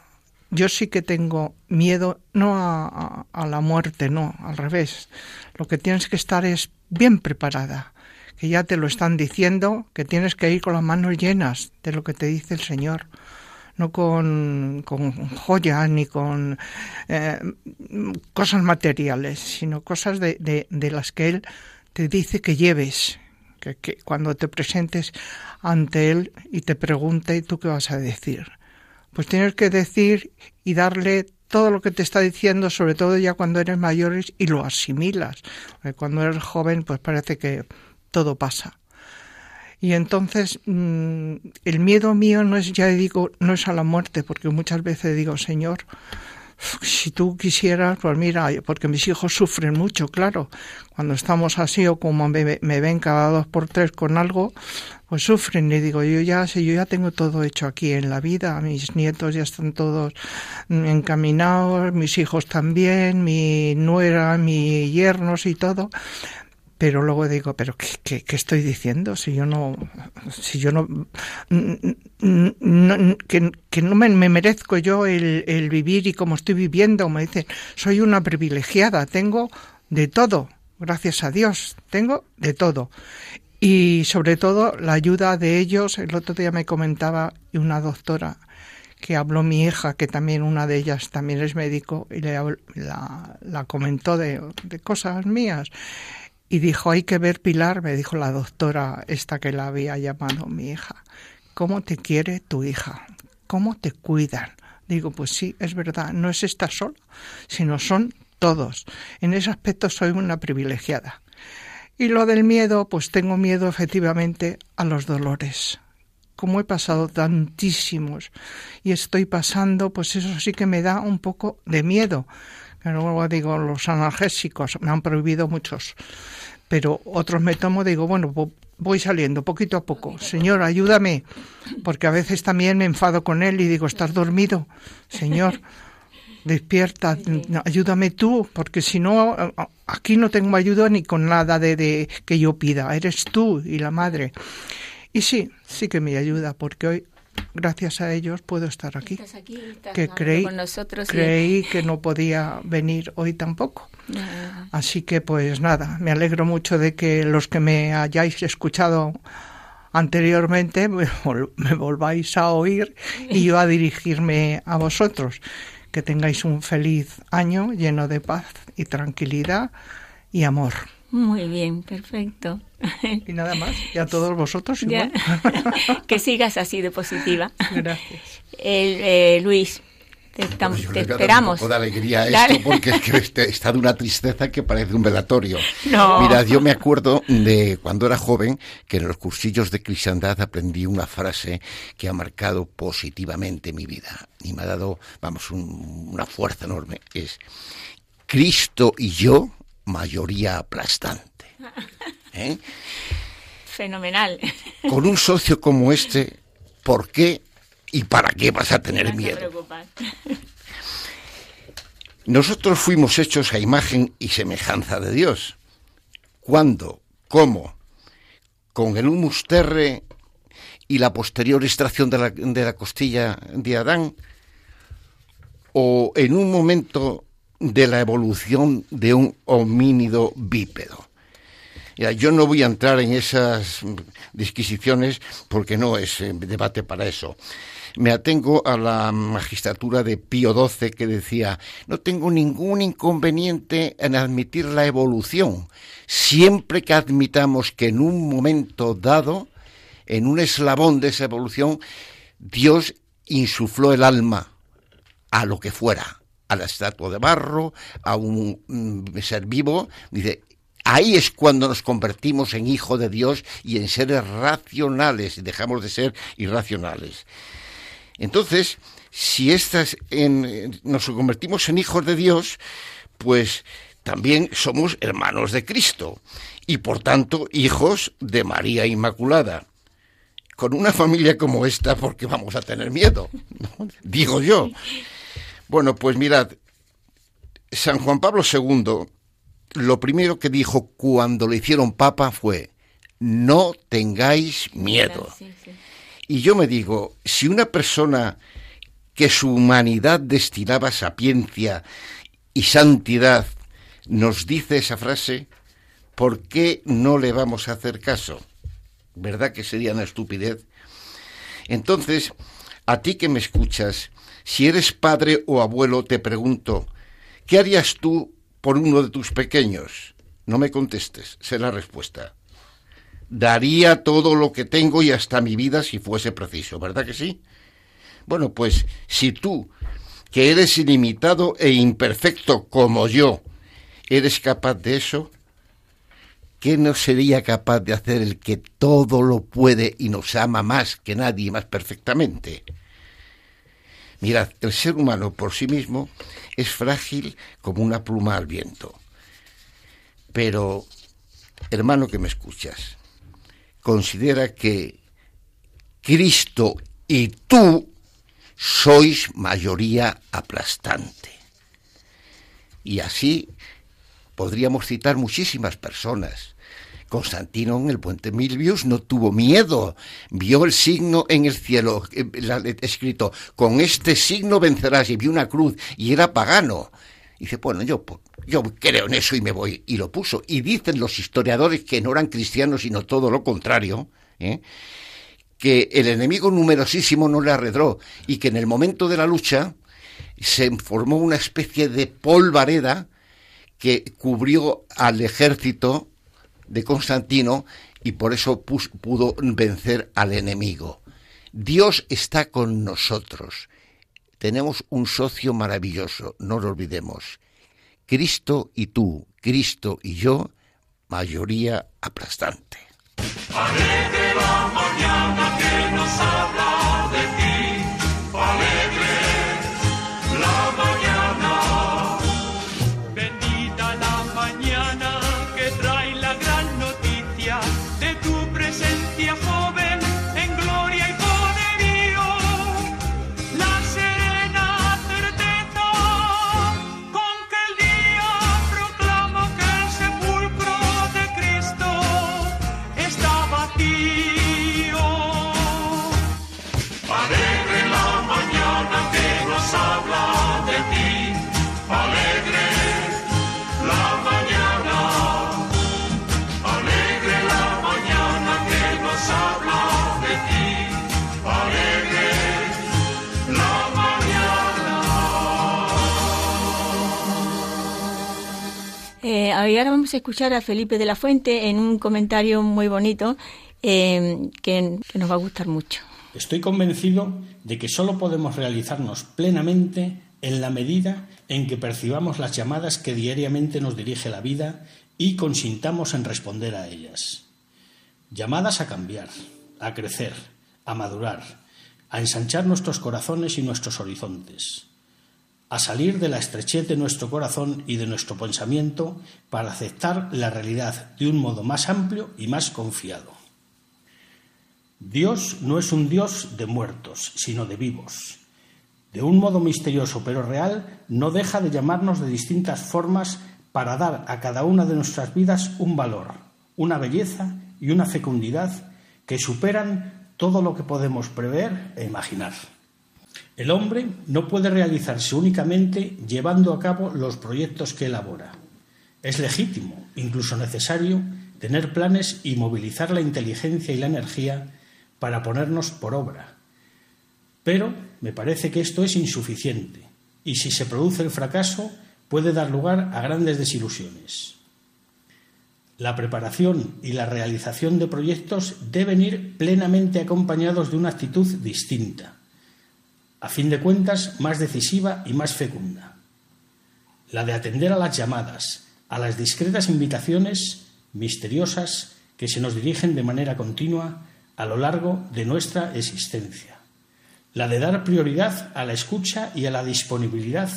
Yo sí que tengo miedo, no a- a la muerte, no, al revés. Lo que tienes que estar es bien preparada, que ya te lo están diciendo, que tienes que ir con las manos llenas de lo que te dice el Señor, no con, con joyas ni con eh, cosas materiales, sino cosas de, de- las que Él te dice que lleves, que, que cuando te presentes ante Él y te pregunte, ¿tú qué vas a decir? Pues tienes que decir y darle todo lo que te está diciendo, sobre todo ya cuando eres mayores y lo asimilas. Porque cuando eres joven, pues parece que todo pasa. Y entonces mm, el miedo mío no es, ya digo, no es a la muerte, porque muchas veces digo, Señor, si tú quisieras, pues mira, porque mis hijos sufren mucho, claro. Cuando estamos así o como me, me ven cada dos por tres con algo, pues sufren. Y digo, yo ya, si yo ya tengo todo hecho aquí en la vida, mis nietos ya están todos encaminados, mis hijos también, mi nuera, mis yernos y todo pero luego digo, pero ¿qué, qué, estoy diciendo? Si yo no, si yo no, que, que, no me, me, merezco yo el, el vivir y como estoy viviendo, me dicen, soy una privilegiada, tengo de todo, gracias a Dios, tengo de todo. Y sobre todo la ayuda de ellos, el otro día me comentaba una doctora que habló mi hija, que también una de ellas también es médico, y le, la, la comentó de, de cosas mías y dijo, hay que ver, Pilar, me dijo la doctora esta que la había llamado mi hija, ¿cómo te quiere tu hija? ¿Cómo te cuidan? Digo, pues sí, es verdad, no es esta sola, sino son todos. En ese aspecto soy una privilegiada. Y lo del miedo, pues tengo miedo efectivamente a los dolores. Como he pasado tantísimos y estoy pasando, pues eso sí que me da un poco de miedo. Pero luego digo, los analgésicos me han prohibido muchos pero otros me tomo, digo, bueno, voy saliendo poquito a poco. Señor, ayúdame, porque a veces también me enfado con él y digo, ¿estás dormido? Señor, despierta, ayúdame tú, porque si no, aquí no tengo ayuda ni con nada de, de que yo pida, eres tú y la madre. Y sí, sí que me ayuda, porque hoy gracias a ellos puedo estar aquí. que creí, creí [laughs] que no podía venir hoy tampoco. Así que pues nada, me alegro mucho de que los que me hayáis escuchado anteriormente [laughs] me, volváis a oír y yo a dirigirme a vosotros. Que tengáis un feliz año lleno de paz y tranquilidad y amor. Muy bien, perfecto. Y nada más, y a todos vosotros igual. [laughs] que sigas así de positiva. Gracias. Eh, Luis, te, esperamos. Un poco de alegría a esto porque es que este, está de una tristeza que parece un velatorio. [laughs] No. Mira, yo me acuerdo de cuando era joven que en los cursillos de cristiandad aprendí una frase que ha marcado positivamente mi vida y me ha dado, vamos, una fuerza enorme. Es Cristo y yo mayoría aplastante. ¿Eh? Fenomenal. Con un socio como este, ¿por qué y para qué vas a tener miedo? Nosotros fuimos hechos a imagen y semejanza de Dios. ¿Cuándo? ¿Cómo? Con el humus terre y la posterior extracción de la, de la costilla de Adán, o en un momento de la evolución de un homínido bípedo. Ya, yo no voy a entrar en esas disquisiciones porque no es eh, debate para eso. Me atengo a la magistratura de Pío XII que decía, no tengo ningún inconveniente en admitir la evolución, siempre que admitamos que en un momento dado, en un eslabón de esa evolución, Dios insufló el alma a lo que fuera a la estatua de barro, a un ser vivo, dice, ahí es cuando nos convertimos en hijo de Dios y en seres racionales y dejamos de ser irracionales. Entonces, si estas en, nos convertimos en hijos de Dios, pues también somos hermanos de Cristo y por tanto hijos de María Inmaculada. Con una familia como esta, porque vamos a tener miedo? [laughs] Digo yo. Bueno, pues mirad, San Juan Pablo II, lo primero que dijo cuando le hicieron papa fue, no tengáis miedo. Y yo me digo, si una persona que su humanidad destinaba sapiencia y santidad nos dice esa frase, ¿por qué no le vamos a hacer caso? ¿Verdad que sería una estupidez? Entonces, a ti que me escuchas, si eres padre o abuelo, te pregunto, ¿qué harías tú por uno de tus pequeños? No me contestes, sé la respuesta. Daría todo lo que tengo y hasta mi vida si fuese preciso, ¿verdad que sí? Bueno, pues si tú, que eres ilimitado e imperfecto como yo, eres capaz de eso, ¿qué no sería capaz de hacer el que todo lo puede y nos ama más que nadie más perfectamente? Mirad, el ser humano por sí mismo es frágil como una pluma al viento. Pero, hermano que me escuchas, considera que Cristo y tú sois mayoría aplastante. Y así podríamos citar muchísimas personas. Constantino en el puente Milvius no tuvo miedo, vio el signo en el cielo eh, escrito, con este signo vencerás, y vio una cruz, y era pagano. Y dice, bueno, yo, yo creo en eso y me voy, y lo puso. Y dicen los historiadores que no eran cristianos, sino todo lo contrario, ¿eh? que el enemigo numerosísimo no le arredró, y que en el momento de la lucha se formó una especie de polvareda que cubrió al ejército de Constantino y por eso pudo vencer al enemigo. Dios está con nosotros. Tenemos un socio maravilloso, no lo olvidemos. Cristo y tú, Cristo y yo, mayoría aplastante. Ahora vamos a escuchar a Felipe de la Fuente en un comentario muy bonito eh, que, que nos va a gustar mucho. Estoy convencido de que solo podemos realizarnos plenamente en la medida en que percibamos las llamadas que diariamente nos dirige la vida y consintamos en responder a ellas. Llamadas a cambiar, a crecer, a madurar, a ensanchar nuestros corazones y nuestros horizontes a salir de la estrechez de nuestro corazón y de nuestro pensamiento para aceptar la realidad de un modo más amplio y más confiado. Dios no es un Dios de muertos, sino de vivos. De un modo misterioso pero real, no deja de llamarnos de distintas formas para dar a cada una de nuestras vidas un valor, una belleza y una fecundidad que superan todo lo que podemos prever e imaginar. El hombre no puede realizarse únicamente llevando a cabo los proyectos que elabora. Es legítimo, incluso necesario, tener planes y movilizar la inteligencia y la energía para ponernos por obra. Pero me parece que esto es insuficiente y si se produce el fracaso puede dar lugar a grandes desilusiones. La preparación y la realización de proyectos deben ir plenamente acompañados de una actitud distinta a fin de cuentas más decisiva y más fecunda. La de atender a las llamadas, a las discretas invitaciones misteriosas que se nos dirigen de manera continua a lo largo de nuestra existencia. La de dar prioridad a la escucha y a la disponibilidad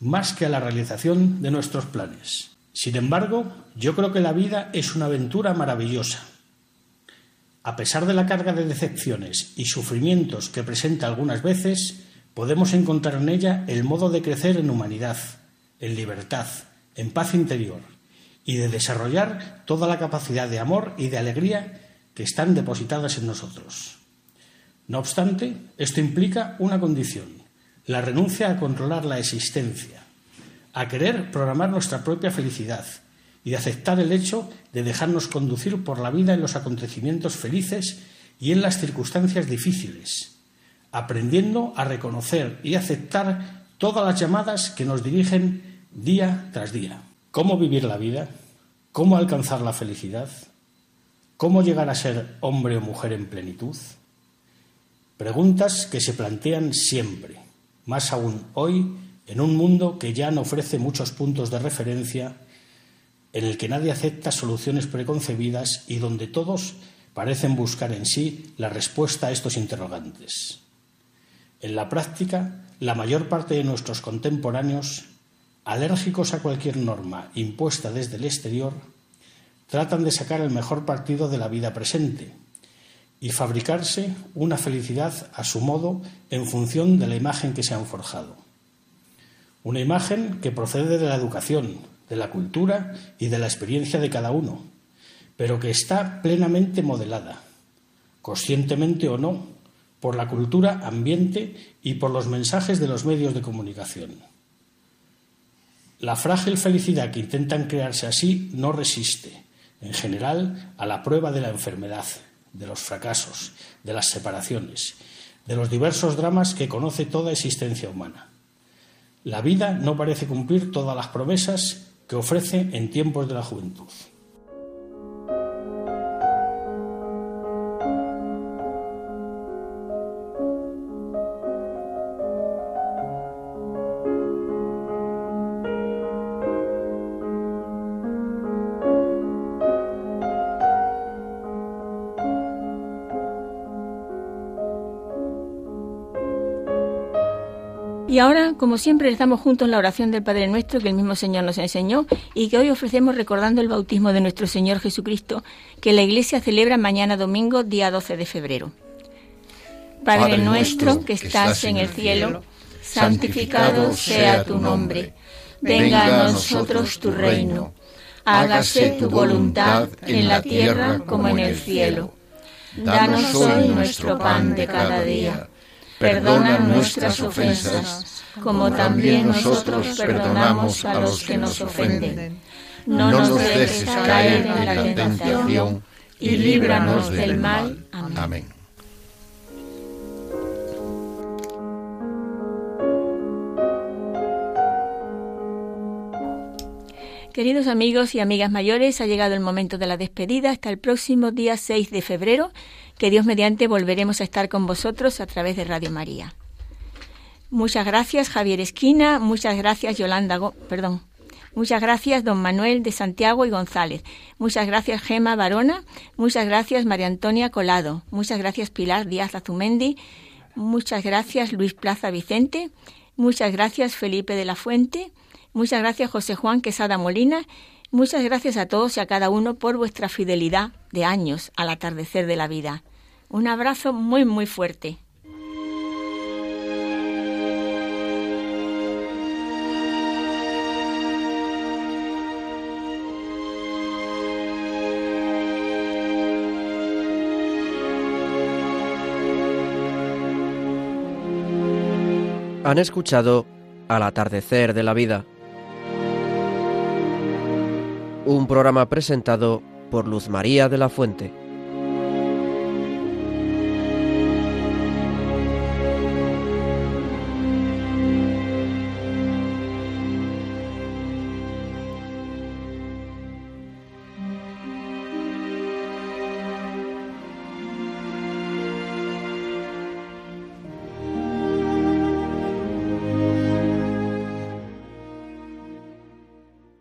más que a la realización de nuestros planes. Sin embargo, yo creo que la vida es una aventura maravillosa. A pesar de la carga de decepciones y sufrimientos que presenta algunas veces, podemos encontrar en ella el modo de crecer en humanidad, en libertad, en paz interior y de desarrollar toda la capacidad de amor y de alegría que están depositadas en nosotros. No obstante, esto implica una condición, la renuncia a controlar la existencia, a querer programar nuestra propia felicidad y de aceptar el hecho de dejarnos conducir por la vida en los acontecimientos felices y en las circunstancias difíciles, aprendiendo a reconocer y aceptar todas las llamadas que nos dirigen día tras día. ¿Cómo vivir la vida? ¿Cómo alcanzar la felicidad? ¿Cómo llegar a ser hombre o mujer en plenitud? Preguntas que se plantean siempre, más aún hoy, en un mundo que ya no ofrece muchos puntos de referencia, en el que nadie acepta soluciones preconcebidas y donde todos parecen buscar en sí la respuesta a estos interrogantes. En la práctica, la mayor parte de nuestros contemporáneos alérgicos a cualquier norma impuesta desde el exterior, tratan de sacar el mejor partido de la vida presente y fabricarse una felicidad a su modo en función de la imagen que se han forjado. Una imagen que procede de la educación, de la cultura y de la experiencia de cada uno, pero que está plenamente modelada, conscientemente o no, por la cultura ambiente y por los mensajes de los medios de comunicación. La frágil felicidad que intentan crearse así no resiste, en general, a la prueba de la enfermedad, de los fracasos, de las separaciones, de los diversos dramas que conoce toda existencia humana. La vida no parece cumplir todas las promesas que ofrece en tiempos de la juventud. Y ahora, como siempre, estamos juntos en la oración del Padre Nuestro que el mismo Señor nos enseñó y que hoy ofrecemos recordando el bautismo de nuestro Señor Jesucristo que la Iglesia celebra mañana domingo, día 12 de febrero. Padre, Padre nuestro nuestro que estás en el cielo, santificado sea tu nombre. Venga a nosotros tu reino. Hágase tu voluntad en la tierra como en el cielo. Danos hoy nuestro pan de cada día. Perdona nuestras ofensas, como también nosotros perdonamos a los que nos ofenden. No nos dejes caer en la tentación y líbranos del mal. Amén. Queridos amigos y amigas mayores, ha llegado el momento de la despedida. Hasta el próximo día 6 de febrero, que Dios mediante volveremos a estar con vosotros a través de Radio María. Muchas gracias Javier Esquina, muchas gracias Yolanda, perdón, muchas gracias don Manuel de Santiago y González, muchas gracias Gema Barona, muchas gracias María Antonia Colado, muchas gracias Pilar Díaz Azumendi, muchas gracias Luis Plaza Vicente, muchas gracias Felipe de la Fuente, muchas gracias José Juan Quesada Molina, muchas gracias a todos y a cada uno por vuestra fidelidad de años al atardecer de la vida. Un abrazo muy muy fuerte. Han escuchado Al atardecer de la vida, un programa presentado por Luz María de la Fuente.